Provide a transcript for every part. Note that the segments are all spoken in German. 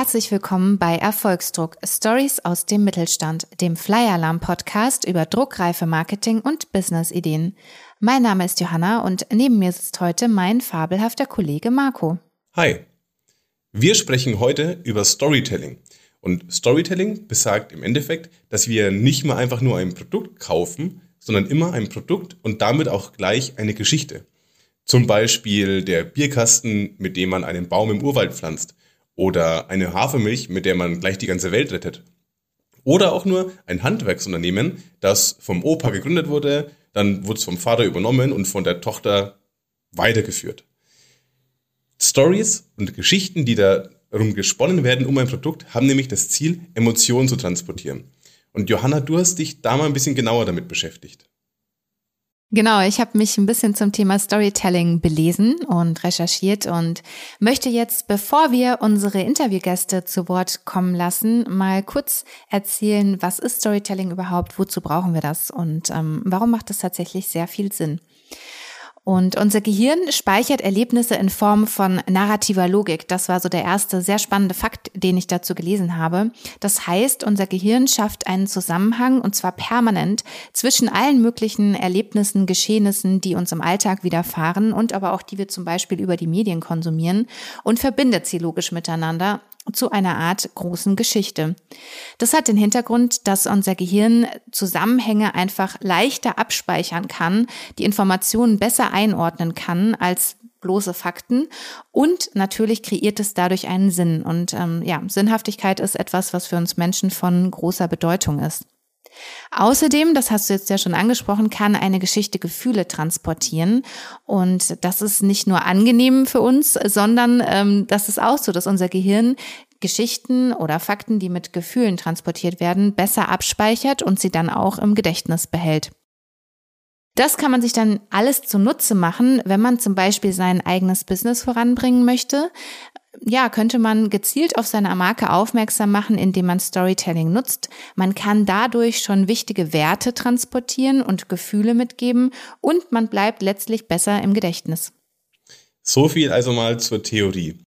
Herzlich willkommen bei Erfolgsdruck Stories aus dem Mittelstand, dem Flyer-Alarm Podcast über druckreife Marketing und Business-Ideen. Mein Name ist Johanna und neben mir sitzt heute mein fabelhafter Kollege Marco. Hi. Wir sprechen heute über Storytelling. Und Storytelling besagt im Endeffekt, dass wir nicht mehr einfach nur ein Produkt kaufen, sondern immer ein Produkt und damit auch gleich eine Geschichte. Zum Beispiel der Bierkasten, mit dem man einen Baum im Urwald pflanzt. Oder eine Hafermilch, mit der man gleich die ganze Welt rettet. Oder auch nur ein Handwerksunternehmen, das vom Opa gegründet wurde, dann wurde es vom Vater übernommen und von der Tochter weitergeführt. Stories und Geschichten, die darum gesponnen werden um ein Produkt, haben nämlich das Ziel, Emotionen zu transportieren. Und Johanna, du hast dich da mal ein bisschen genauer damit beschäftigt. Genau, ich habe mich ein bisschen zum Thema Storytelling belesen und recherchiert und möchte jetzt, bevor wir unsere Interviewgäste zu Wort kommen lassen, mal kurz erzählen, was ist Storytelling überhaupt, wozu brauchen wir das und ähm, warum macht es tatsächlich sehr viel Sinn. Und unser Gehirn speichert Erlebnisse in Form von narrativer Logik. Das war so der erste sehr spannende Fakt, den ich dazu gelesen habe. Das heißt, unser Gehirn schafft einen Zusammenhang und zwar permanent zwischen allen möglichen Erlebnissen, Geschehnissen, die uns im Alltag widerfahren und aber auch die wir zum Beispiel über die Medien konsumieren und verbindet sie logisch miteinander zu einer Art großen Geschichte. Das hat den Hintergrund, dass unser Gehirn Zusammenhänge einfach leichter abspeichern kann, die Informationen besser einordnen kann als bloße Fakten und natürlich kreiert es dadurch einen Sinn. Und ähm, ja, Sinnhaftigkeit ist etwas, was für uns Menschen von großer Bedeutung ist. Außerdem, das hast du jetzt ja schon angesprochen, kann eine Geschichte Gefühle transportieren. Und das ist nicht nur angenehm für uns, sondern ähm, das ist auch so, dass unser Gehirn Geschichten oder Fakten, die mit Gefühlen transportiert werden, besser abspeichert und sie dann auch im Gedächtnis behält. Das kann man sich dann alles zunutze machen, wenn man zum Beispiel sein eigenes Business voranbringen möchte ja, könnte man gezielt auf seine Marke aufmerksam machen, indem man Storytelling nutzt. Man kann dadurch schon wichtige Werte transportieren und Gefühle mitgeben und man bleibt letztlich besser im Gedächtnis. So viel also mal zur Theorie.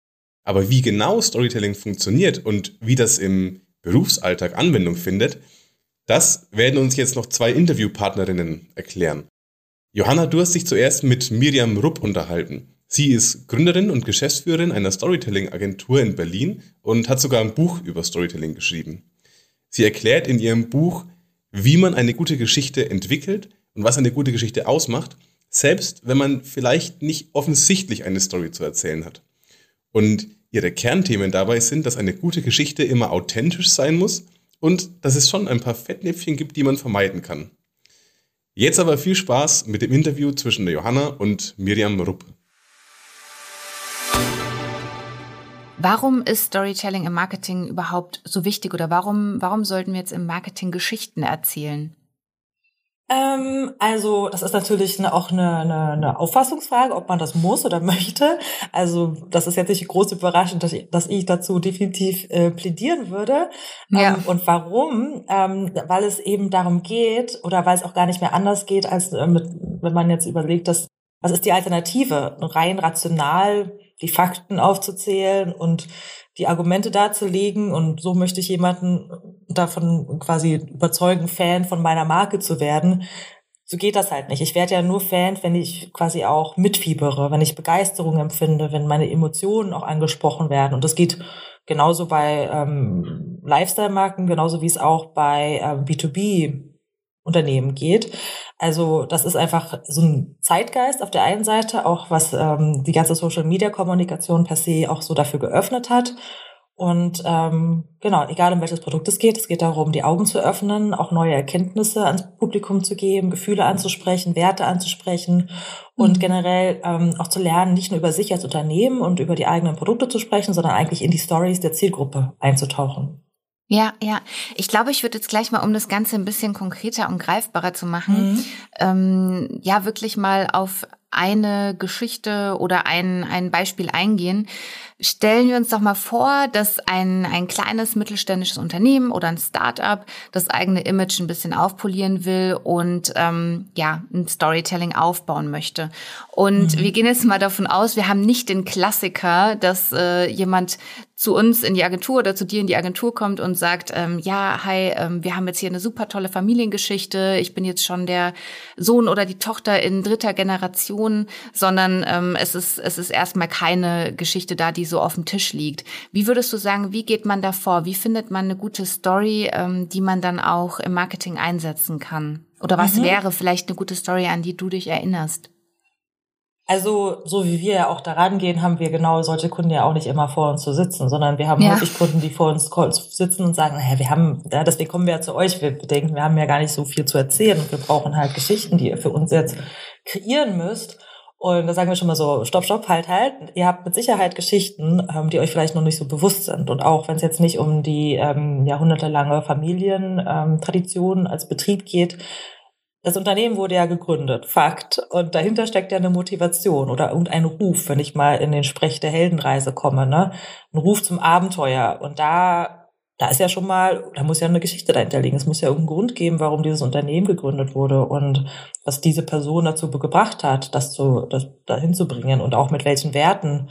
Aber wie genau Storytelling funktioniert und wie das im Berufsalltag Anwendung findet, das werden uns jetzt noch zwei Interviewpartnerinnen erklären. Johanna, du hast dich zuerst mit Miriam Rupp unterhalten. Sie ist Gründerin und Geschäftsführerin einer Storytelling-Agentur in Berlin und hat sogar ein Buch über Storytelling geschrieben. Sie erklärt in ihrem Buch, wie man eine gute Geschichte entwickelt und was eine gute Geschichte ausmacht, selbst wenn man vielleicht nicht offensichtlich eine Story zu erzählen hat. Und ihre Kernthemen dabei sind, dass eine gute Geschichte immer authentisch sein muss und dass es schon ein paar Fettnäpfchen gibt, die man vermeiden kann. Jetzt aber viel Spaß mit dem Interview zwischen der Johanna und Miriam Rupp. Warum ist Storytelling im Marketing überhaupt so wichtig oder warum, warum sollten wir jetzt im Marketing Geschichten erzählen? Ähm, also das ist natürlich eine, auch eine, eine, eine Auffassungsfrage, ob man das muss oder möchte. Also das ist jetzt nicht groß überraschend, dass ich, dass ich dazu definitiv äh, plädieren würde. Ja. Ähm, und warum? Ähm, weil es eben darum geht oder weil es auch gar nicht mehr anders geht, als äh, mit, wenn man jetzt überlegt, dass was ist die Alternative? Rein rational die Fakten aufzuzählen und die Argumente darzulegen und so möchte ich jemanden davon quasi überzeugen, Fan von meiner Marke zu werden. So geht das halt nicht. Ich werde ja nur Fan, wenn ich quasi auch mitfiebere, wenn ich Begeisterung empfinde, wenn meine Emotionen auch angesprochen werden. Und das geht genauso bei ähm, Lifestyle-Marken, genauso wie es auch bei ähm, B2B Unternehmen geht. Also das ist einfach so ein Zeitgeist auf der einen Seite, auch was ähm, die ganze Social-Media-Kommunikation per se auch so dafür geöffnet hat. Und ähm, genau, egal um welches Produkt es geht, es geht darum, die Augen zu öffnen, auch neue Erkenntnisse ans Publikum zu geben, Gefühle anzusprechen, Werte anzusprechen und mhm. generell ähm, auch zu lernen, nicht nur über sich als Unternehmen und über die eigenen Produkte zu sprechen, sondern eigentlich in die Stories der Zielgruppe einzutauchen. Ja, ja. Ich glaube, ich würde jetzt gleich mal, um das Ganze ein bisschen konkreter und greifbarer zu machen, mhm. ähm, ja, wirklich mal auf eine Geschichte oder ein, ein Beispiel eingehen. Stellen wir uns doch mal vor, dass ein, ein kleines mittelständisches Unternehmen oder ein Startup das eigene Image ein bisschen aufpolieren will und ähm, ja, ein Storytelling aufbauen möchte. Und mhm. wir gehen jetzt mal davon aus, wir haben nicht den Klassiker, dass äh, jemand zu uns in die Agentur oder zu dir in die Agentur kommt und sagt, ähm, ja, hi, ähm, wir haben jetzt hier eine super tolle Familiengeschichte, ich bin jetzt schon der Sohn oder die Tochter in dritter Generation, sondern ähm, es ist es ist erstmal keine Geschichte da, die so auf dem Tisch liegt. Wie würdest du sagen, wie geht man da vor? Wie findet man eine gute Story, ähm, die man dann auch im Marketing einsetzen kann? Oder was mhm. wäre vielleicht eine gute Story, an die du dich erinnerst? Also, so wie wir ja auch daran gehen, haben wir genau solche Kunden ja auch nicht immer vor uns zu sitzen, sondern wir haben ja. häufig Kunden, die vor uns sitzen und sagen, naja, wir haben, ja, deswegen kommen wir ja zu euch. Wir denken, wir haben ja gar nicht so viel zu erzählen und wir brauchen halt Geschichten, die ihr für uns jetzt kreieren müsst. Und da sagen wir schon mal so, stopp, stopp, halt, halt. Ihr habt mit Sicherheit Geschichten, ähm, die euch vielleicht noch nicht so bewusst sind. Und auch wenn es jetzt nicht um die ähm, jahrhundertelange Familientradition ähm, als Betrieb geht, das Unternehmen wurde ja gegründet, Fakt. Und dahinter steckt ja eine Motivation oder irgendein Ruf, wenn ich mal in den Sprech der Heldenreise komme, ne? Ein Ruf zum Abenteuer. Und da, da ist ja schon mal, da muss ja eine Geschichte dahinter liegen. Es muss ja irgendeinen Grund geben, warum dieses Unternehmen gegründet wurde und was diese Person dazu gebracht hat, das zu, das dahin zu bringen und auch mit welchen Werten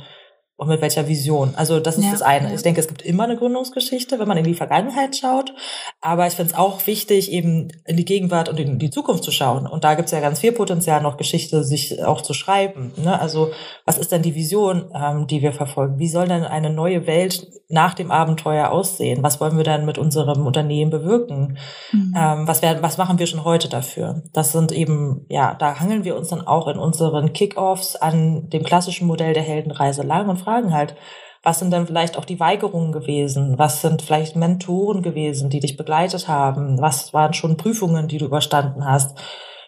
und mit welcher Vision. Also das ist ja, das eine. Ja. Ich denke, es gibt immer eine Gründungsgeschichte, wenn man in die Vergangenheit schaut. Aber ich finde es auch wichtig, eben in die Gegenwart und in die Zukunft zu schauen. Und da gibt es ja ganz viel Potenzial, noch Geschichte sich auch zu schreiben. Ne? Also was ist denn die Vision, ähm, die wir verfolgen? Wie soll denn eine neue Welt nach dem Abenteuer aussehen? Was wollen wir dann mit unserem Unternehmen bewirken? Mhm. Ähm, was, werden, was machen wir schon heute dafür? Das sind eben, ja, da hangeln wir uns dann auch in unseren Kickoffs an dem klassischen Modell der Heldenreise lang und fragen halt, was sind denn vielleicht auch die Weigerungen gewesen? Was sind vielleicht Mentoren gewesen, die dich begleitet haben? Was waren schon Prüfungen, die du überstanden hast?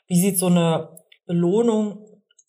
Wie sieht so eine Belohnung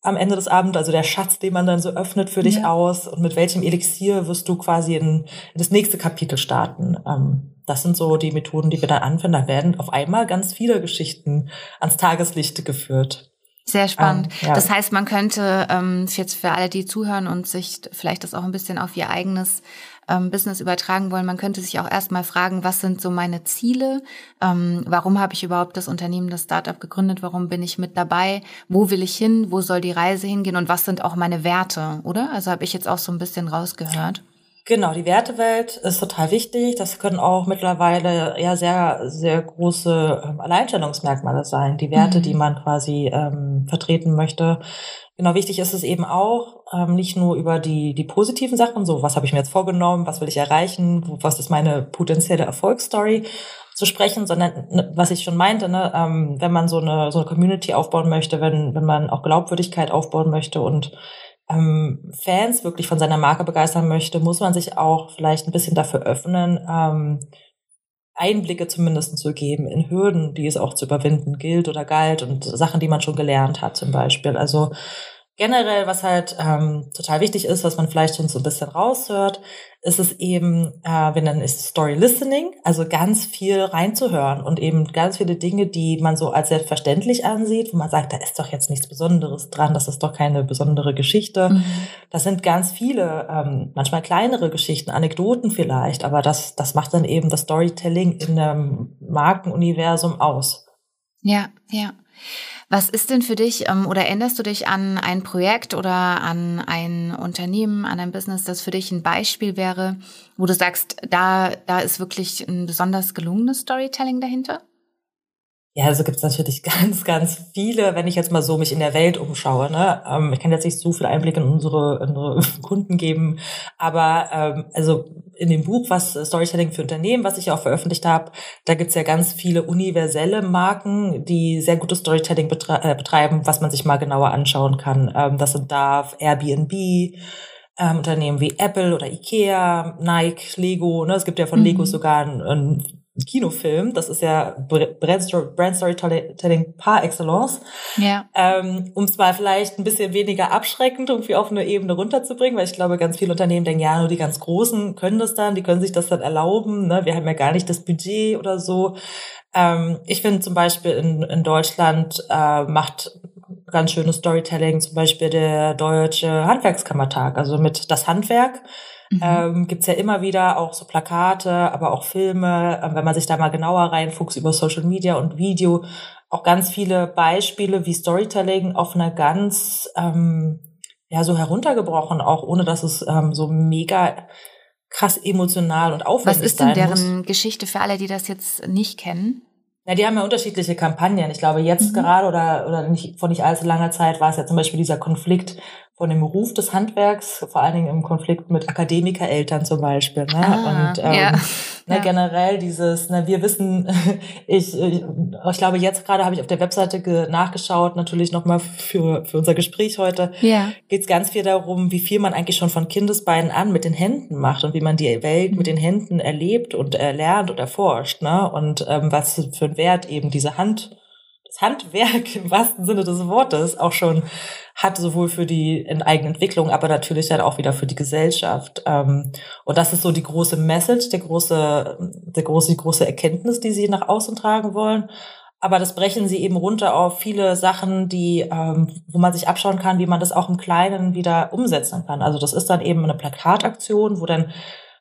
am Ende des Abends, also der Schatz, den man dann so öffnet für dich ja. aus und mit welchem Elixier wirst du quasi in, in das nächste Kapitel starten. Ähm, das sind so die Methoden, die wir dann anwenden. Da werden auf einmal ganz viele Geschichten ans Tageslicht geführt. Sehr spannend. Ähm, ja. Das heißt, man könnte ähm, jetzt für alle, die zuhören und sich vielleicht das auch ein bisschen auf ihr eigenes ähm, Business übertragen wollen, man könnte sich auch erstmal fragen, was sind so meine Ziele? Ähm, warum habe ich überhaupt das Unternehmen, das Startup gegründet? Warum bin ich mit dabei? Wo will ich hin? Wo soll die Reise hingehen? Und was sind auch meine Werte, oder? Also habe ich jetzt auch so ein bisschen rausgehört. Genau, die Wertewelt ist total wichtig. Das können auch mittlerweile ja sehr, sehr große ähm, Alleinstellungsmerkmale sein. Die Werte, mhm. die man quasi ähm, vertreten möchte. Genau, wichtig ist es eben auch, ähm, nicht nur über die, die positiven Sachen, so was habe ich mir jetzt vorgenommen, was will ich erreichen, was ist meine potenzielle Erfolgsstory, zu sprechen, sondern ne, was ich schon meinte, ne, ähm, wenn man so eine, so eine Community aufbauen möchte, wenn, wenn man auch Glaubwürdigkeit aufbauen möchte und ähm, Fans wirklich von seiner Marke begeistern möchte, muss man sich auch vielleicht ein bisschen dafür öffnen, ähm, Einblicke zumindest zu geben in Hürden, die es auch zu überwinden gilt oder galt und Sachen, die man schon gelernt hat zum Beispiel. Also generell, was halt ähm, total wichtig ist, was man vielleicht schon so ein bisschen raushört, ist es eben, äh, wir nennen es Story Listening, also ganz viel reinzuhören und eben ganz viele Dinge, die man so als selbstverständlich ansieht, wo man sagt, da ist doch jetzt nichts Besonderes dran, das ist doch keine besondere Geschichte. Mhm. Das sind ganz viele, ähm, manchmal kleinere Geschichten, Anekdoten vielleicht, aber das, das macht dann eben das Storytelling in einem Markenuniversum aus. Ja, ja. Was ist denn für dich ähm, oder erinnerst du dich an ein Projekt oder an ein Unternehmen, an ein Business, das für dich ein Beispiel wäre, wo du sagst, da, da ist wirklich ein besonders gelungenes Storytelling dahinter? Ja, also gibt es natürlich ganz, ganz viele, wenn ich jetzt mal so mich in der Welt umschaue. Ne? Ähm, ich kann jetzt nicht so viel Einblick in unsere, in unsere Kunden geben, aber ähm, also in dem Buch, was Storytelling für Unternehmen, was ich auch veröffentlicht habe, da gibt's ja ganz viele universelle Marken, die sehr gutes Storytelling betre äh, betreiben, was man sich mal genauer anschauen kann. Ähm, das sind da Airbnb, ähm, Unternehmen wie Apple oder Ikea, Nike, Lego. Ne? Es gibt ja von mhm. Lego sogar ein, ein Kinofilm. Das ist ja Brand Storytelling par excellence. Ja. Ähm, um es mal vielleicht ein bisschen weniger abschreckend irgendwie auf eine Ebene runterzubringen, weil ich glaube, ganz viele Unternehmen denken, ja, nur die ganz Großen können das dann, die können sich das dann erlauben. Ne? Wir haben ja gar nicht das Budget oder so. Ähm, ich finde zum Beispiel in, in Deutschland äh, macht ganz schönes Storytelling, zum Beispiel der Deutsche Handwerkskammertag, also mit das Handwerk. Mhm. Ähm, gibt's ja immer wieder auch so Plakate, aber auch Filme, ähm, wenn man sich da mal genauer reinfuchst über Social Media und Video, auch ganz viele Beispiele wie Storytelling auf einer ganz, ähm, ja, so heruntergebrochen, auch ohne dass es ähm, so mega krass emotional und aufwendig Was ist denn deren muss. Geschichte für alle, die das jetzt nicht kennen? Ja, die haben ja unterschiedliche Kampagnen. Ich glaube, jetzt mhm. gerade oder, oder nicht, vor nicht allzu langer Zeit war es ja zum Beispiel dieser Konflikt von dem Ruf des Handwerks, vor allen Dingen im Konflikt mit Akademikereltern zum Beispiel. Ne? Ah, und ähm, ja. ne, ja. generell dieses, ne, wir wissen, ich, ich, ich glaube, jetzt gerade habe ich auf der Webseite nachgeschaut, natürlich nochmal für, für unser Gespräch heute, ja. geht es ganz viel darum, wie viel man eigentlich schon von Kindesbeinen an mit den Händen macht und wie man die Welt mhm. mit den Händen erlebt und erlernt und erforscht. Ne? Und ähm, was für einen Wert eben diese Hand Handwerk im wahrsten Sinne des Wortes auch schon hat, sowohl für die eigene Entwicklung, aber natürlich dann auch wieder für die Gesellschaft. Ähm, und das ist so die große Message, der große, der große, die große Erkenntnis, die sie nach außen tragen wollen. Aber das brechen sie eben runter auf viele Sachen, die, ähm, wo man sich abschauen kann, wie man das auch im Kleinen wieder umsetzen kann. Also das ist dann eben eine Plakataktion, wo dann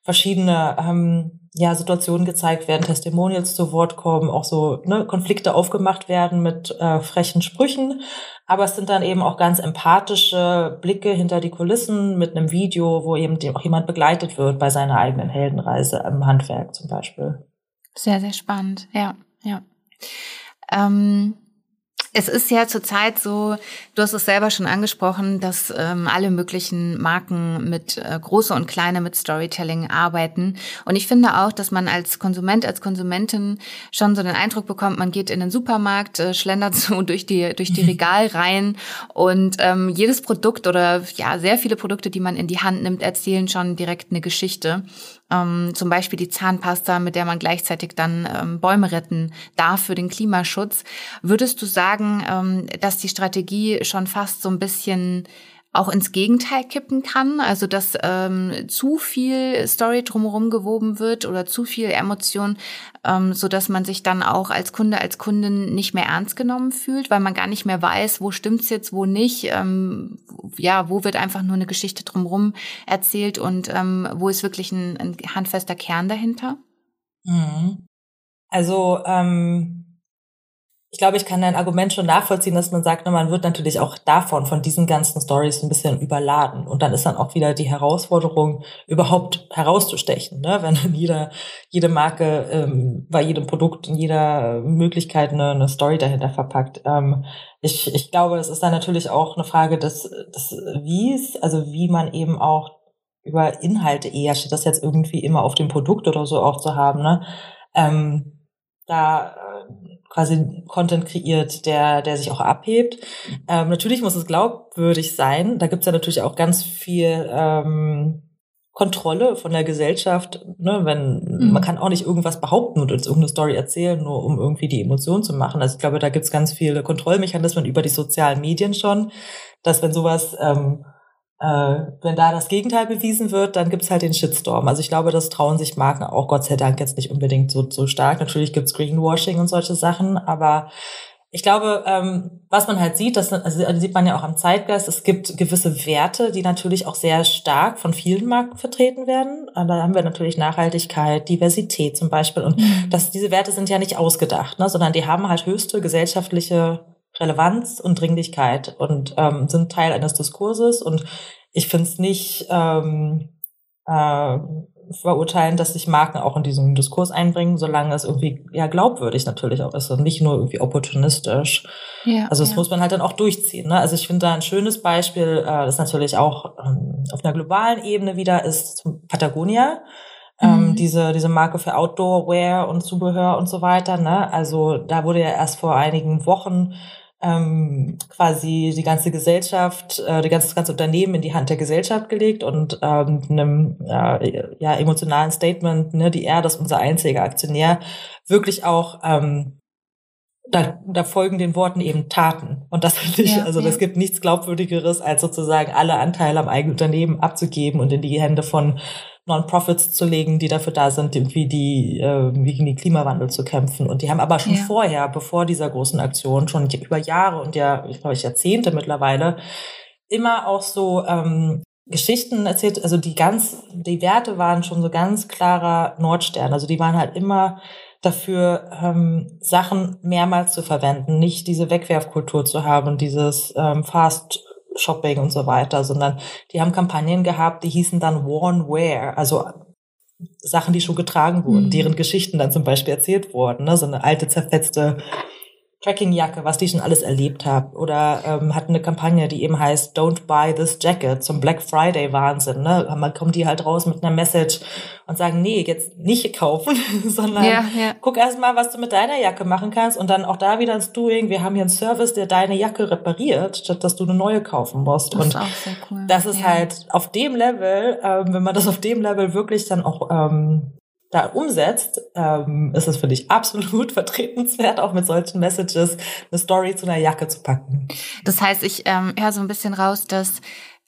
verschiedene ähm, ja, Situationen gezeigt werden, Testimonials zu Wort kommen, auch so ne, Konflikte aufgemacht werden mit äh, frechen Sprüchen. Aber es sind dann eben auch ganz empathische Blicke hinter die Kulissen mit einem Video, wo eben auch jemand begleitet wird bei seiner eigenen Heldenreise im Handwerk zum Beispiel. Sehr, sehr spannend, ja, ja. Ähm es ist ja zurzeit so, du hast es selber schon angesprochen, dass ähm, alle möglichen Marken mit äh, große und kleine mit Storytelling arbeiten. Und ich finde auch, dass man als Konsument, als Konsumentin schon so den Eindruck bekommt, man geht in den Supermarkt, äh, schlendert so durch die durch die Regalreihen und ähm, jedes Produkt oder ja sehr viele Produkte, die man in die Hand nimmt, erzählen schon direkt eine Geschichte ähm, zum Beispiel die Zahnpasta, mit der man gleichzeitig dann ähm, Bäume retten darf für den Klimaschutz. Würdest du sagen, ähm, dass die Strategie schon fast so ein bisschen auch ins Gegenteil kippen kann, also dass ähm, zu viel Story drumherum gewoben wird oder zu viel Emotion, ähm, so dass man sich dann auch als Kunde, als Kundin nicht mehr ernst genommen fühlt, weil man gar nicht mehr weiß, wo stimmt's jetzt, wo nicht, ähm, ja, wo wird einfach nur eine Geschichte drumherum erzählt und ähm, wo ist wirklich ein, ein handfester Kern dahinter? Mhm. Also ähm ich glaube, ich kann dein Argument schon nachvollziehen, dass man sagt, man wird natürlich auch davon, von diesen ganzen Stories ein bisschen überladen. Und dann ist dann auch wieder die Herausforderung, überhaupt herauszustechen, ne? wenn dann jeder, jede Marke ähm, bei jedem Produkt in jeder Möglichkeit eine, eine Story dahinter verpackt. Ähm, ich, ich glaube, es ist dann natürlich auch eine Frage des, des Wies, also wie man eben auch über Inhalte eher, statt das jetzt irgendwie immer auf dem Produkt oder so auch zu haben, ne? Ähm, da quasi Content kreiert, der, der sich auch abhebt. Ähm, natürlich muss es glaubwürdig sein. Da gibt's ja natürlich auch ganz viel ähm, Kontrolle von der Gesellschaft. Ne? Wenn mhm. man kann auch nicht irgendwas behaupten und uns irgendeine Story erzählen, nur um irgendwie die Emotion zu machen. Also ich glaube, da gibt's ganz viele Kontrollmechanismen über die sozialen Medien schon, dass wenn sowas ähm, äh, wenn da das Gegenteil bewiesen wird, dann gibt's halt den Shitstorm. Also ich glaube, das trauen sich Marken auch Gott sei Dank jetzt nicht unbedingt so, so stark. Natürlich gibt's Greenwashing und solche Sachen, aber ich glaube, ähm, was man halt sieht, das also sieht man ja auch am Zeitgeist, es gibt gewisse Werte, die natürlich auch sehr stark von vielen Marken vertreten werden. Da haben wir natürlich Nachhaltigkeit, Diversität zum Beispiel. Und mhm. das, diese Werte sind ja nicht ausgedacht, ne, sondern die haben halt höchste gesellschaftliche Relevanz und Dringlichkeit und ähm, sind Teil eines Diskurses. Und ich finde es nicht ähm, äh, verurteilen, dass sich Marken auch in diesen Diskurs einbringen, solange es irgendwie ja glaubwürdig natürlich auch ist und nicht nur irgendwie opportunistisch. Ja, also das ja. muss man halt dann auch durchziehen. Ne? Also ich finde da ein schönes Beispiel, äh, das natürlich auch ähm, auf einer globalen Ebene wieder ist Patagonia. Ähm, mhm. diese, diese Marke für Outdoor-Wear und Zubehör und so weiter. Ne? Also da wurde ja erst vor einigen Wochen ähm, quasi die ganze Gesellschaft, äh, die ganze, das ganze Unternehmen in die Hand der Gesellschaft gelegt und ähm, einem äh, ja, emotionalen Statement, ne, die er, das unser einziger Aktionär, wirklich auch ähm, da, da folgen den Worten eben Taten. Und das finde ich, ja, also es gibt nichts Glaubwürdigeres, als sozusagen alle Anteile am eigenen Unternehmen abzugeben und in die Hände von Non-Profits zu legen, die dafür da sind, irgendwie die, äh, gegen den Klimawandel zu kämpfen. Und die haben aber schon ja. vorher, bevor dieser großen Aktion, schon über Jahre und ja, ich glaube, Jahrzehnte mittlerweile, immer auch so ähm, Geschichten erzählt, also die ganz, die Werte waren schon so ganz klarer Nordstern. Also die waren halt immer dafür, ähm, Sachen mehrmals zu verwenden, nicht diese Wegwerfkultur zu haben, dieses ähm, Fast Shopping und so weiter, sondern die haben Kampagnen gehabt, die hießen dann Worn Wear, also Sachen, die schon getragen wurden, mhm. deren Geschichten dann zum Beispiel erzählt wurden, ne? so eine alte zerfetzte Trackingjacke, was die schon alles erlebt habe. Oder ähm, hatten eine Kampagne, die eben heißt Don't buy this jacket zum Black Friday Wahnsinn. Ne? Man kommt die halt raus mit einer Message und sagen, nee, jetzt nicht kaufen, sondern ja, ja. guck erst mal, was du mit deiner Jacke machen kannst und dann auch da wieder ins Doing. Wir haben hier einen Service, der deine Jacke repariert, statt dass du eine neue kaufen musst. Das und cool. das ist ja. halt auf dem Level, ähm, wenn man das auf dem Level wirklich dann auch ähm, da umsetzt, ähm, ist es für dich absolut vertretenswert, auch mit solchen Messages eine Story zu einer Jacke zu packen. Das heißt, ich ähm, höre so ein bisschen raus, dass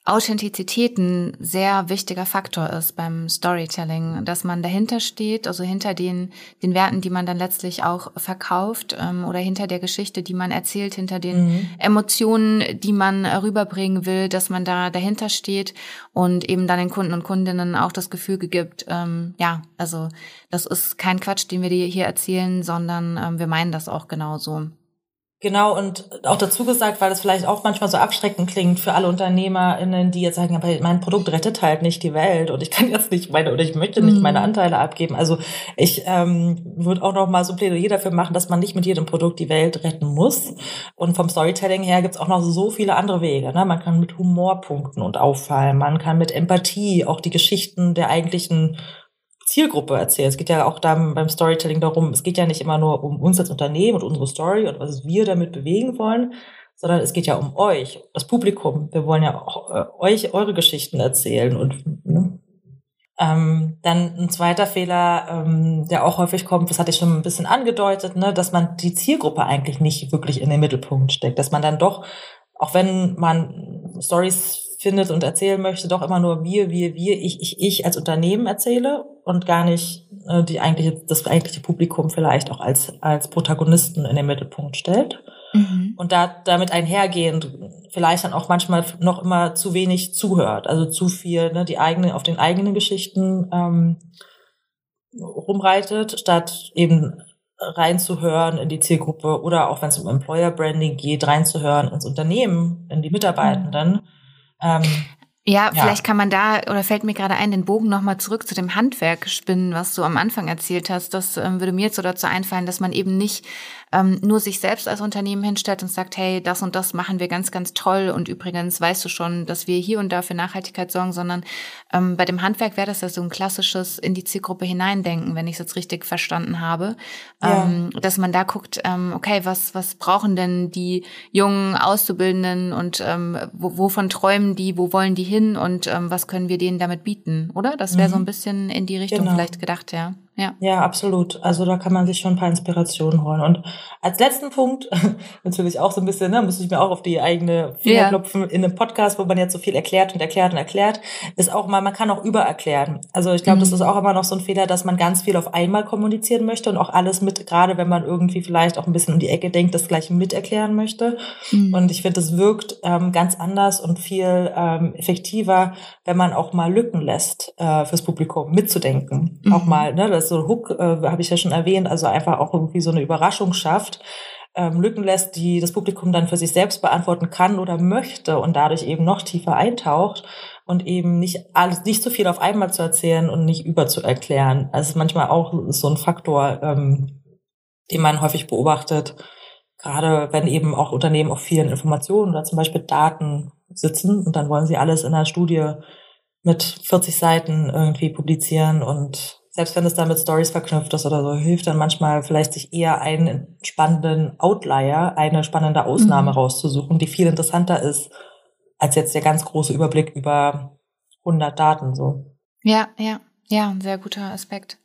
Authentizität ein sehr wichtiger Faktor ist beim Storytelling, dass man dahinter steht, also hinter den, den Werten, die man dann letztlich auch verkauft ähm, oder hinter der Geschichte, die man erzählt, hinter den mhm. Emotionen, die man rüberbringen will, dass man da dahinter steht und eben dann den Kunden und Kundinnen auch das Gefühl gibt, ähm, ja, also das ist kein Quatsch, den wir dir hier erzählen, sondern ähm, wir meinen das auch genauso. Genau, und auch dazu gesagt, weil das vielleicht auch manchmal so abschreckend klingt für alle UnternehmerInnen, die jetzt sagen, aber mein Produkt rettet halt nicht die Welt und ich kann jetzt nicht meine, oder ich möchte nicht meine mhm. Anteile abgeben. Also ich ähm, würde auch noch mal so Plädoyer dafür machen, dass man nicht mit jedem Produkt die Welt retten muss. Und vom Storytelling her gibt's auch noch so viele andere Wege. Ne? Man kann mit Humor punkten und auffallen, man kann mit Empathie auch die Geschichten der eigentlichen Zielgruppe erzählt. Es geht ja auch dann beim Storytelling darum, es geht ja nicht immer nur um uns als Unternehmen und unsere Story und was wir damit bewegen wollen, sondern es geht ja um euch, das Publikum. Wir wollen ja auch äh, euch eure Geschichten erzählen und ne? ähm, dann ein zweiter Fehler, ähm, der auch häufig kommt, das hatte ich schon ein bisschen angedeutet, ne, dass man die Zielgruppe eigentlich nicht wirklich in den Mittelpunkt steckt, dass man dann doch, auch wenn man Stories findet und erzählen möchte, doch immer nur wir, wir, wir, ich, ich, ich als Unternehmen erzähle und gar nicht äh, die eigentliche, das eigentliche Publikum vielleicht auch als, als Protagonisten in den Mittelpunkt stellt. Mhm. Und da damit einhergehend vielleicht dann auch manchmal noch immer zu wenig zuhört, also zu viel ne, die eigenen, auf den eigenen Geschichten ähm, rumreitet, statt eben reinzuhören in die Zielgruppe oder auch wenn es um Employer Branding geht, reinzuhören ins Unternehmen, in die Mitarbeitenden. Ähm, ja, vielleicht kann man da, oder fällt mir gerade ein, den Bogen nochmal zurück zu dem Handwerk spinnen, was du am Anfang erzählt hast. Das ähm, würde mir jetzt so dazu einfallen, dass man eben nicht ähm, nur sich selbst als Unternehmen hinstellt und sagt, hey, das und das machen wir ganz, ganz toll und übrigens weißt du schon, dass wir hier und da für Nachhaltigkeit sorgen, sondern ähm, bei dem Handwerk wäre das ja so ein klassisches in die Zielgruppe hineindenken, wenn ich es jetzt richtig verstanden habe, ja. ähm, dass man da guckt, ähm, okay, was, was brauchen denn die jungen Auszubildenden und ähm, wovon träumen die, wo wollen die hin und ähm, was können wir denen damit bieten, oder? Das wäre mhm. so ein bisschen in die Richtung genau. vielleicht gedacht, ja. Ja. ja, absolut. Also da kann man sich schon ein paar Inspirationen holen. Und als letzten Punkt, natürlich auch so ein bisschen, ne, muss ich mir auch auf die eigene Finger ja. klopfen in einem Podcast, wo man jetzt so viel erklärt und erklärt und erklärt, ist auch mal, man kann auch übererklären. Also ich glaube, mhm. das ist auch immer noch so ein Fehler, dass man ganz viel auf einmal kommunizieren möchte und auch alles mit, gerade wenn man irgendwie vielleicht auch ein bisschen um die Ecke denkt, das gleich mit erklären möchte. Mhm. Und ich finde, das wirkt ähm, ganz anders und viel ähm, effektiver, wenn man auch mal Lücken lässt äh, fürs Publikum mitzudenken. Mhm. Auch mal, ne, das so Hook, äh, habe ich ja schon erwähnt, also einfach auch irgendwie so eine Überraschung schafft, ähm, Lücken lässt, die das Publikum dann für sich selbst beantworten kann oder möchte und dadurch eben noch tiefer eintaucht und eben nicht alles, nicht so viel auf einmal zu erzählen und nicht über zu erklären. Also manchmal auch so ein Faktor, ähm, den man häufig beobachtet, gerade wenn eben auch Unternehmen auf vielen Informationen oder zum Beispiel Daten sitzen und dann wollen sie alles in einer Studie mit 40 Seiten irgendwie publizieren und selbst wenn es dann mit Stories verknüpft ist oder so, hilft dann manchmal vielleicht sich eher einen spannenden Outlier, eine spannende Ausnahme mhm. rauszusuchen, die viel interessanter ist als jetzt der ganz große Überblick über 100 Daten so. Ja, ja, ja, ein sehr guter Aspekt.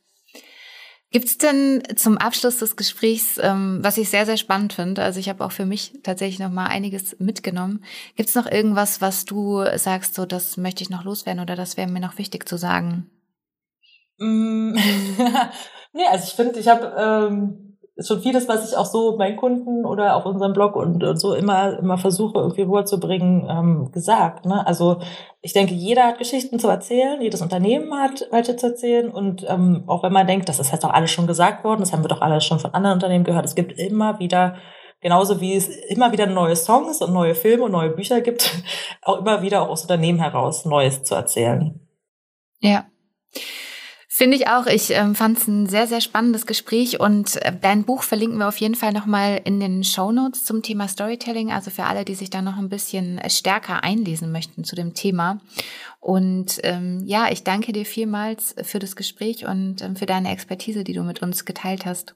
Gibt's denn zum Abschluss des Gesprächs, ähm, was ich sehr, sehr spannend finde, also ich habe auch für mich tatsächlich noch mal einiges mitgenommen, gibt's noch irgendwas, was du sagst, so das möchte ich noch loswerden oder das wäre mir noch wichtig zu sagen? Mm, nee, also ich finde, ich habe ähm, schon vieles, was ich auch so meinen Kunden oder auf unserem Blog und, und so immer immer versuche irgendwie rüberzubringen, ähm, gesagt. Ne? Also ich denke, jeder hat Geschichten zu erzählen, jedes Unternehmen hat welche zu erzählen und ähm, auch wenn man denkt, das ist halt doch alles schon gesagt worden, das haben wir doch alles schon von anderen Unternehmen gehört, es gibt immer wieder genauso wie es immer wieder neue Songs und neue Filme und neue Bücher gibt, auch immer wieder auch aus Unternehmen heraus Neues zu erzählen. Ja. Finde ich auch. Ich ähm, fand es ein sehr, sehr spannendes Gespräch und äh, dein Buch verlinken wir auf jeden Fall nochmal in den Show Notes zum Thema Storytelling, also für alle, die sich da noch ein bisschen äh, stärker einlesen möchten zu dem Thema. Und ähm, ja, ich danke dir vielmals für das Gespräch und ähm, für deine Expertise, die du mit uns geteilt hast.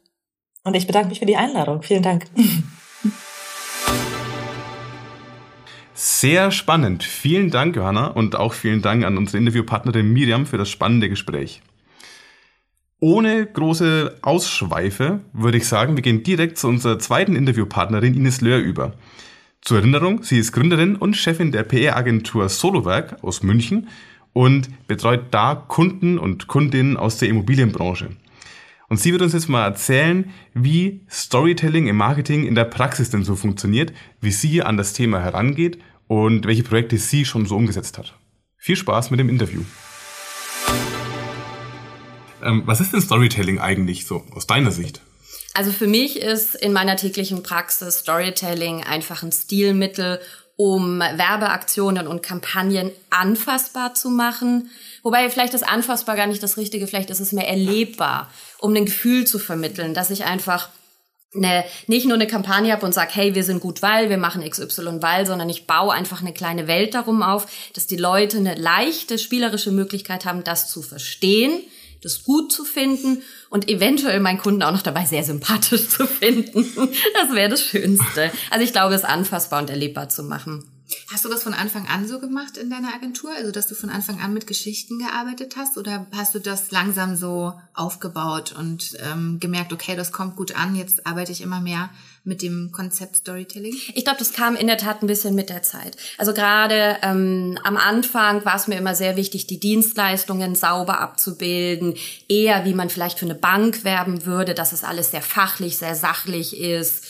Und ich bedanke mich für die Einladung. Vielen Dank. Sehr spannend. Vielen Dank, Johanna, und auch vielen Dank an unsere Interviewpartnerin Miriam für das spannende Gespräch. Ohne große Ausschweife würde ich sagen, wir gehen direkt zu unserer zweiten Interviewpartnerin Ines Löhr über. Zur Erinnerung, sie ist Gründerin und Chefin der PR-Agentur Solowerk aus München und betreut da Kunden und Kundinnen aus der Immobilienbranche. Und sie wird uns jetzt mal erzählen, wie Storytelling im Marketing in der Praxis denn so funktioniert, wie sie an das Thema herangeht und welche Projekte sie schon so umgesetzt hat. Viel Spaß mit dem Interview. Ähm, was ist denn Storytelling eigentlich so aus deiner Sicht? Also für mich ist in meiner täglichen Praxis Storytelling einfach ein Stilmittel, um Werbeaktionen und Kampagnen anfassbar zu machen. Wobei vielleicht ist anfassbar gar nicht das Richtige, vielleicht ist es mehr erlebbar, um ein Gefühl zu vermitteln, dass ich einfach eine, nicht nur eine Kampagne habe und sage, hey, wir sind gut, weil wir machen XY, weil, sondern ich baue einfach eine kleine Welt darum auf, dass die Leute eine leichte spielerische Möglichkeit haben, das zu verstehen das gut zu finden und eventuell meinen Kunden auch noch dabei sehr sympathisch zu finden. Das wäre das Schönste. Also ich glaube, es anfassbar und erlebbar zu machen. Hast du das von Anfang an so gemacht in deiner Agentur? Also, dass du von Anfang an mit Geschichten gearbeitet hast? Oder hast du das langsam so aufgebaut und ähm, gemerkt, okay, das kommt gut an, jetzt arbeite ich immer mehr mit dem Konzept Storytelling? Ich glaube, das kam in der Tat ein bisschen mit der Zeit. Also gerade ähm, am Anfang war es mir immer sehr wichtig, die Dienstleistungen sauber abzubilden, eher wie man vielleicht für eine Bank werben würde, dass es alles sehr fachlich, sehr sachlich ist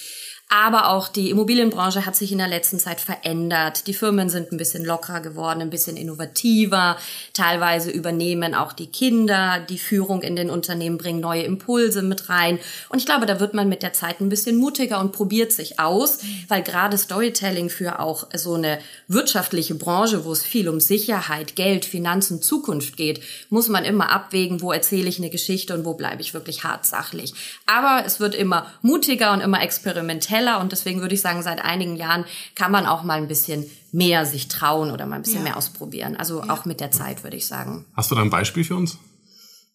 aber auch die Immobilienbranche hat sich in der letzten Zeit verändert. Die Firmen sind ein bisschen lockerer geworden, ein bisschen innovativer. Teilweise übernehmen auch die Kinder die Führung in den Unternehmen, bringen neue Impulse mit rein. Und ich glaube, da wird man mit der Zeit ein bisschen mutiger und probiert sich aus, weil gerade Storytelling für auch so eine wirtschaftliche Branche, wo es viel um Sicherheit, Geld, Finanzen, Zukunft geht, muss man immer abwägen, wo erzähle ich eine Geschichte und wo bleibe ich wirklich hart sachlich. Aber es wird immer mutiger und immer experimenteller Teller und deswegen würde ich sagen, seit einigen Jahren kann man auch mal ein bisschen mehr sich trauen oder mal ein bisschen ja. mehr ausprobieren. Also ja. auch mit der Zeit, würde ich sagen. Hast du da ein Beispiel für uns?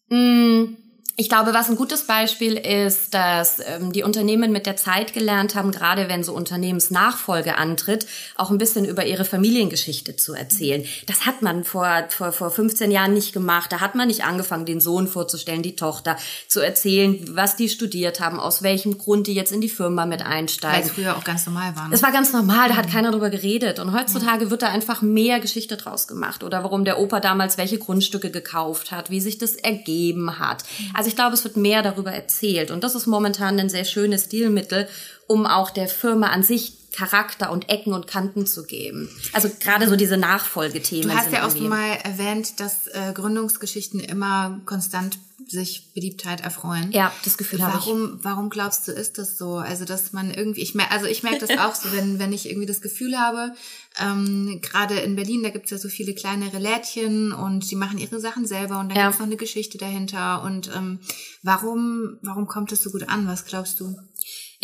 Mm, ich glaube, was ein gutes Beispiel ist, dass ähm, die Unternehmen mit der Zeit gelernt haben, gerade wenn so Unternehmensnachfolge antritt, auch ein bisschen über ihre Familiengeschichte zu erzählen. Das hat man vor, vor, vor 15 Jahren nicht gemacht. Da hat man nicht angefangen, den Sohn vorzustellen, die Tochter, zu erzählen, was die studiert haben, aus welchem Grund die jetzt in die Firma mit einsteigen. Weil es früher auch ganz normal war. Ne? Es war ganz normal, da hat keiner drüber geredet. Und heutzutage wird da einfach mehr Geschichte draus gemacht. Oder warum der Opa damals welche Grundstücke gekauft hat, wie sich das ergeben hat. Also ich glaube, es wird mehr darüber erzählt. Und das ist momentan ein sehr schönes Stilmittel, um auch der Firma an sich Charakter und Ecken und Kanten zu geben. Also gerade so diese Nachfolgethemen. Du hast ja auch mal erwähnt, dass äh, Gründungsgeschichten immer konstant sich Beliebtheit erfreuen. Ja, das Gefühl warum, habe ich. Warum glaubst du, ist das so? Also, dass man irgendwie, ich merke, also ich merke das auch so, wenn, wenn ich irgendwie das Gefühl habe, ähm, gerade in Berlin, da gibt's ja so viele kleinere Lädchen und die machen ihre Sachen selber und da ja. gibt's noch eine Geschichte dahinter. Und ähm, warum, warum kommt das so gut an? Was glaubst du?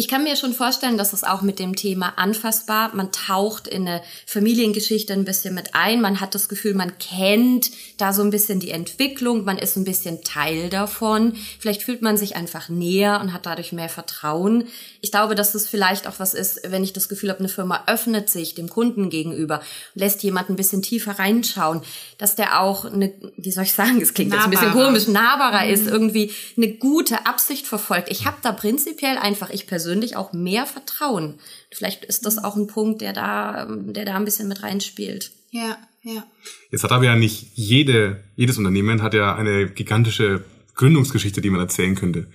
Ich kann mir schon vorstellen, dass es auch mit dem Thema anfassbar, man taucht in eine Familiengeschichte ein bisschen mit ein, man hat das Gefühl, man kennt da so ein bisschen die Entwicklung, man ist ein bisschen Teil davon, vielleicht fühlt man sich einfach näher und hat dadurch mehr Vertrauen. Ich glaube, dass das vielleicht auch was ist, wenn ich das Gefühl habe, eine Firma öffnet sich dem Kunden gegenüber, lässt jemand ein bisschen tiefer reinschauen, dass der auch eine, wie soll ich sagen, es klingt nahbarer. jetzt ein bisschen komisch, nahbarer mhm. ist, irgendwie eine gute Absicht verfolgt. Ich habe da prinzipiell einfach, ich persönlich persönlich auch mehr Vertrauen. Vielleicht ist das auch ein Punkt, der da, der da ein bisschen mit reinspielt. Ja, ja. Jetzt hat aber ja nicht jede, jedes Unternehmen hat ja eine gigantische Gründungsgeschichte, die man erzählen könnte.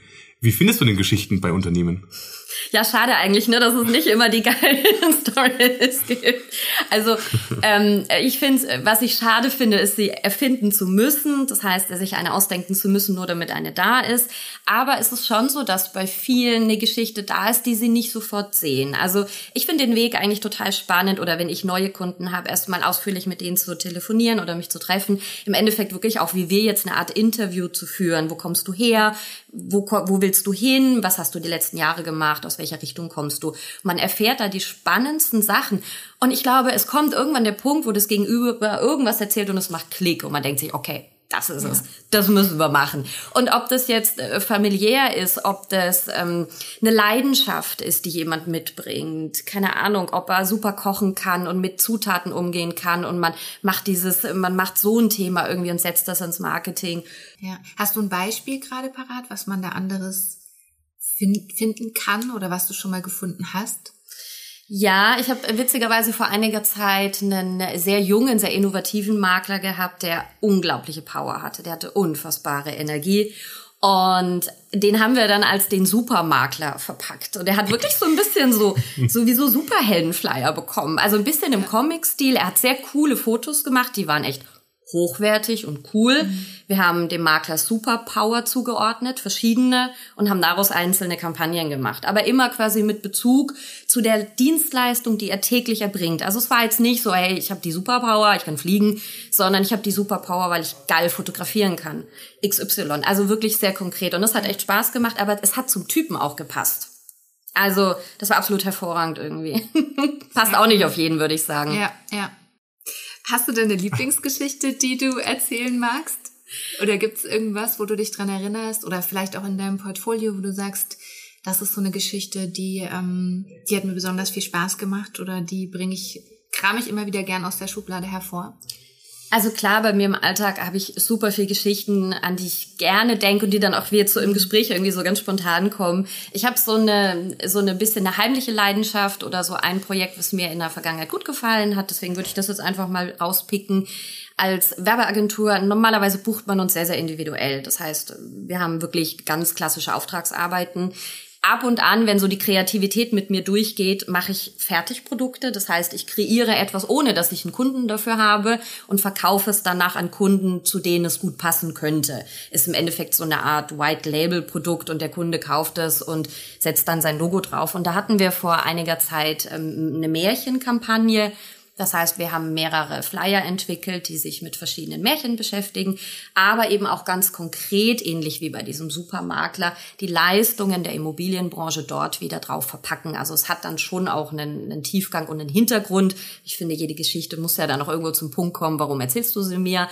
Wie findest du denn Geschichten bei Unternehmen? Ja, schade eigentlich, ne, dass es nicht immer die geilen Stories gibt. Also ähm, ich finde, was ich schade finde, ist, sie erfinden zu müssen. Das heißt, sich eine ausdenken zu müssen, nur damit eine da ist. Aber es ist schon so, dass bei vielen eine Geschichte da ist, die sie nicht sofort sehen. Also ich finde den Weg eigentlich total spannend oder wenn ich neue Kunden habe, erstmal ausführlich mit denen zu telefonieren oder mich zu treffen. Im Endeffekt wirklich auch, wie wir jetzt eine Art Interview zu führen. Wo kommst du her? Wo, wo willst du hin? Was hast du die letzten Jahre gemacht? Aus welcher Richtung kommst du? Man erfährt da die spannendsten Sachen. Und ich glaube, es kommt irgendwann der Punkt, wo das Gegenüber irgendwas erzählt und es macht Klick und man denkt sich, okay, das ist ja. es, das müssen wir machen. Und ob das jetzt äh, familiär ist, ob das ähm, eine Leidenschaft ist, die jemand mitbringt, keine Ahnung, ob er super kochen kann und mit Zutaten umgehen kann und man macht dieses, man macht so ein Thema irgendwie und setzt das ins Marketing. Ja, hast du ein Beispiel gerade parat, was man da anderes finden kann oder was du schon mal gefunden hast? Ja, ich habe witzigerweise vor einiger Zeit einen sehr jungen, sehr innovativen Makler gehabt, der unglaubliche Power hatte. Der hatte unfassbare Energie. Und den haben wir dann als den Supermakler verpackt. Und er hat wirklich so ein bisschen so, sowieso Superheldenflyer bekommen. Also ein bisschen im Comic-Stil. Er hat sehr coole Fotos gemacht, die waren echt hochwertig und cool. Mhm. Wir haben dem Makler Superpower zugeordnet, verschiedene, und haben daraus einzelne Kampagnen gemacht. Aber immer quasi mit Bezug zu der Dienstleistung, die er täglich erbringt. Also es war jetzt nicht so, hey, ich habe die Superpower, ich kann fliegen, sondern ich habe die Superpower, weil ich geil fotografieren kann. XY. Also wirklich sehr konkret. Und das hat echt Spaß gemacht, aber es hat zum Typen auch gepasst. Also, das war absolut hervorragend irgendwie. Passt auch nicht auf jeden, würde ich sagen. Ja, ja. Hast du denn eine Lieblingsgeschichte, die du erzählen magst? Oder gibt es irgendwas, wo du dich dran erinnerst? Oder vielleicht auch in deinem Portfolio, wo du sagst, das ist so eine Geschichte, die, ähm, die hat mir besonders viel Spaß gemacht oder die bringe ich, kram ich immer wieder gern aus der Schublade hervor? Also klar, bei mir im Alltag habe ich super viel Geschichten, an die ich gerne denke und die dann auch wieder so im Gespräch irgendwie so ganz spontan kommen. Ich habe so eine so eine bisschen eine heimliche Leidenschaft oder so ein Projekt, was mir in der Vergangenheit gut gefallen hat. Deswegen würde ich das jetzt einfach mal rauspicken. Als Werbeagentur normalerweise bucht man uns sehr sehr individuell. Das heißt, wir haben wirklich ganz klassische Auftragsarbeiten ab und an, wenn so die Kreativität mit mir durchgeht, mache ich Fertigprodukte. Das heißt, ich kreiere etwas, ohne dass ich einen Kunden dafür habe und verkaufe es danach an Kunden, zu denen es gut passen könnte. Ist im Endeffekt so eine Art White-Label-Produkt und der Kunde kauft es und setzt dann sein Logo drauf. Und da hatten wir vor einiger Zeit ähm, eine Märchenkampagne das heißt, wir haben mehrere Flyer entwickelt, die sich mit verschiedenen Märchen beschäftigen, aber eben auch ganz konkret, ähnlich wie bei diesem Supermakler, die Leistungen der Immobilienbranche dort wieder drauf verpacken. Also es hat dann schon auch einen, einen Tiefgang und einen Hintergrund. Ich finde, jede Geschichte muss ja dann auch irgendwo zum Punkt kommen, warum erzählst du sie mir?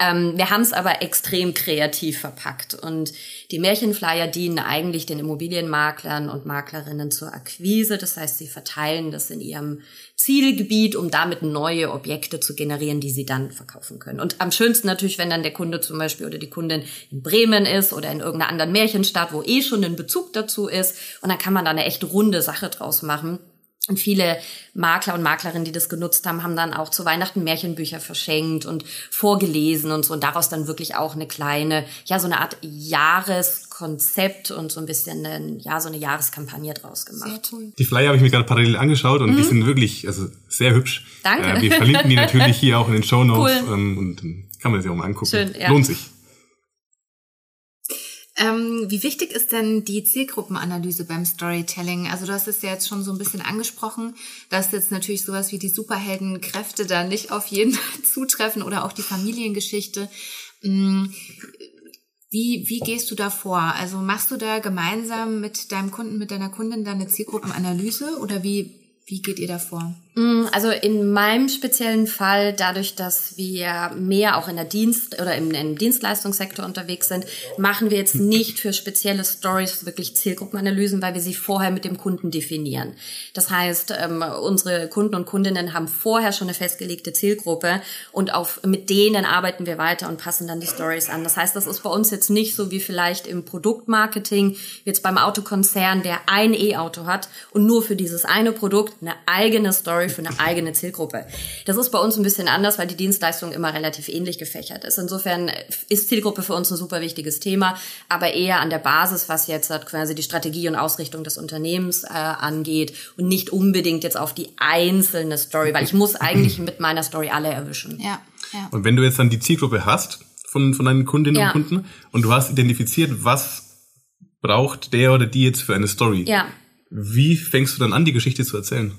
Ähm, wir haben es aber extrem kreativ verpackt und die Märchenflyer dienen eigentlich den Immobilienmaklern und Maklerinnen zur Akquise. Das heißt, sie verteilen das in ihrem Zielgebiet, um damit neue Objekte zu generieren, die sie dann verkaufen können. Und am schönsten natürlich, wenn dann der Kunde zum Beispiel oder die Kundin in Bremen ist oder in irgendeiner anderen Märchenstadt, wo eh schon ein Bezug dazu ist. Und dann kann man da eine echt runde Sache draus machen. Und viele Makler und Maklerinnen, die das genutzt haben, haben dann auch zu Weihnachten Märchenbücher verschenkt und vorgelesen und so und daraus dann wirklich auch eine kleine, ja, so eine Art Jahreskonzept und so ein bisschen eine, ja, so eine Jahreskampagne draus gemacht. Die Flyer habe ich mir gerade parallel angeschaut und mhm. die sind wirklich, also sehr hübsch. Danke. Äh, wir verlinken die natürlich hier auch in den Show Notes cool. ähm, und dann kann man sich auch mal angucken. Schön, ja. Lohnt sich. Ähm, wie wichtig ist denn die Zielgruppenanalyse beim Storytelling? Also du hast es ja jetzt schon so ein bisschen angesprochen, dass jetzt natürlich sowas wie die Superheldenkräfte da nicht auf jeden zutreffen oder auch die Familiengeschichte. Mm, wie, wie gehst du da vor? Also machst du da gemeinsam mit deinem Kunden, mit deiner Kundin da eine Zielgruppenanalyse oder wie, wie geht ihr da vor? Mm, also in meinem speziellen Fall, dadurch, dass wir mehr auch in der Dienst- oder im, im Dienstleistungssektor unterwegs sind, machen wir jetzt nicht für spezielle Stories wirklich Zielgruppenanalysen, weil wir sie vorher mit dem Kunden definieren. Das heißt, ähm, unsere Kunden und Kundinnen haben vorher schon eine festgelegte Zielgruppe und auf, mit denen arbeiten wir weiter und passen dann die Stories an. Das heißt, das ist bei uns jetzt nicht so wie vielleicht im Produktmarketing, jetzt beim Autokonzern, der ein E-Auto hat und nur für dieses eine Produkt eine eigene Story Story für eine eigene Zielgruppe. Das ist bei uns ein bisschen anders, weil die Dienstleistung immer relativ ähnlich gefächert ist. Insofern ist Zielgruppe für uns ein super wichtiges Thema, aber eher an der Basis, was jetzt quasi die Strategie und Ausrichtung des Unternehmens äh, angeht und nicht unbedingt jetzt auf die einzelne Story, weil ich muss eigentlich mit meiner Story alle erwischen. Ja, ja. Und wenn du jetzt dann die Zielgruppe hast von, von deinen Kundinnen ja. und Kunden und du hast identifiziert, was braucht der oder die jetzt für eine Story? Ja. Wie fängst du dann an, die Geschichte zu erzählen?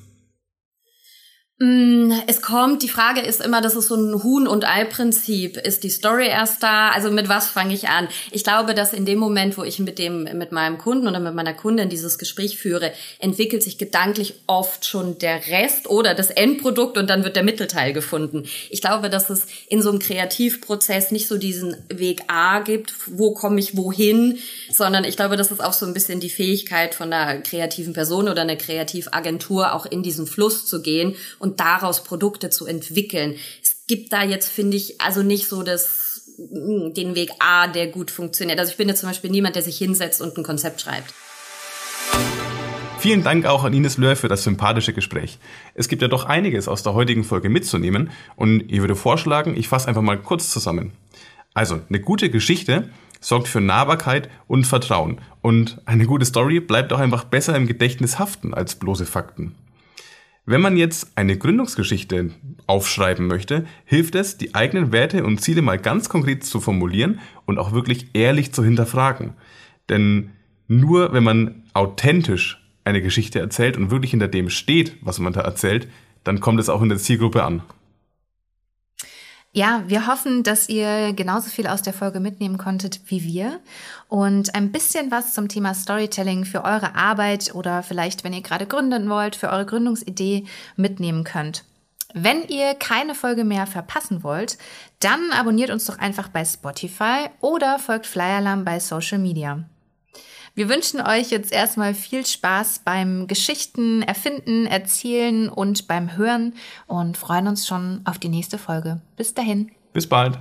Mm, es kommt, die Frage ist immer, das ist so ein Huhn- und Ei-Prinzip. Ist die Story erst da? Also mit was fange ich an? Ich glaube, dass in dem Moment, wo ich mit dem, mit meinem Kunden oder mit meiner Kundin dieses Gespräch führe, entwickelt sich gedanklich oft schon der Rest oder das Endprodukt und dann wird der Mittelteil gefunden. Ich glaube, dass es in so einem Kreativprozess nicht so diesen Weg A gibt, wo komme ich wohin, sondern ich glaube, das ist auch so ein bisschen die Fähigkeit von einer kreativen Person oder einer Kreativagentur auch in diesen Fluss zu gehen und und daraus Produkte zu entwickeln. Es gibt da jetzt, finde ich, also nicht so das, mm, den Weg A, der gut funktioniert. Also ich bin jetzt zum Beispiel niemand, der sich hinsetzt und ein Konzept schreibt. Vielen Dank auch an Ines Löhr für das sympathische Gespräch. Es gibt ja doch einiges aus der heutigen Folge mitzunehmen und ich würde vorschlagen, ich fasse einfach mal kurz zusammen. Also, eine gute Geschichte sorgt für Nahbarkeit und Vertrauen und eine gute Story bleibt auch einfach besser im Gedächtnis haften als bloße Fakten. Wenn man jetzt eine Gründungsgeschichte aufschreiben möchte, hilft es, die eigenen Werte und Ziele mal ganz konkret zu formulieren und auch wirklich ehrlich zu hinterfragen. Denn nur wenn man authentisch eine Geschichte erzählt und wirklich hinter dem steht, was man da erzählt, dann kommt es auch in der Zielgruppe an. Ja, wir hoffen, dass ihr genauso viel aus der Folge mitnehmen konntet wie wir und ein bisschen was zum Thema Storytelling für eure Arbeit oder vielleicht, wenn ihr gerade gründen wollt, für eure Gründungsidee mitnehmen könnt. Wenn ihr keine Folge mehr verpassen wollt, dann abonniert uns doch einfach bei Spotify oder folgt Flyalarm bei Social Media. Wir wünschen euch jetzt erstmal viel Spaß beim Geschichten erfinden, erzählen und beim Hören und freuen uns schon auf die nächste Folge. Bis dahin. Bis bald.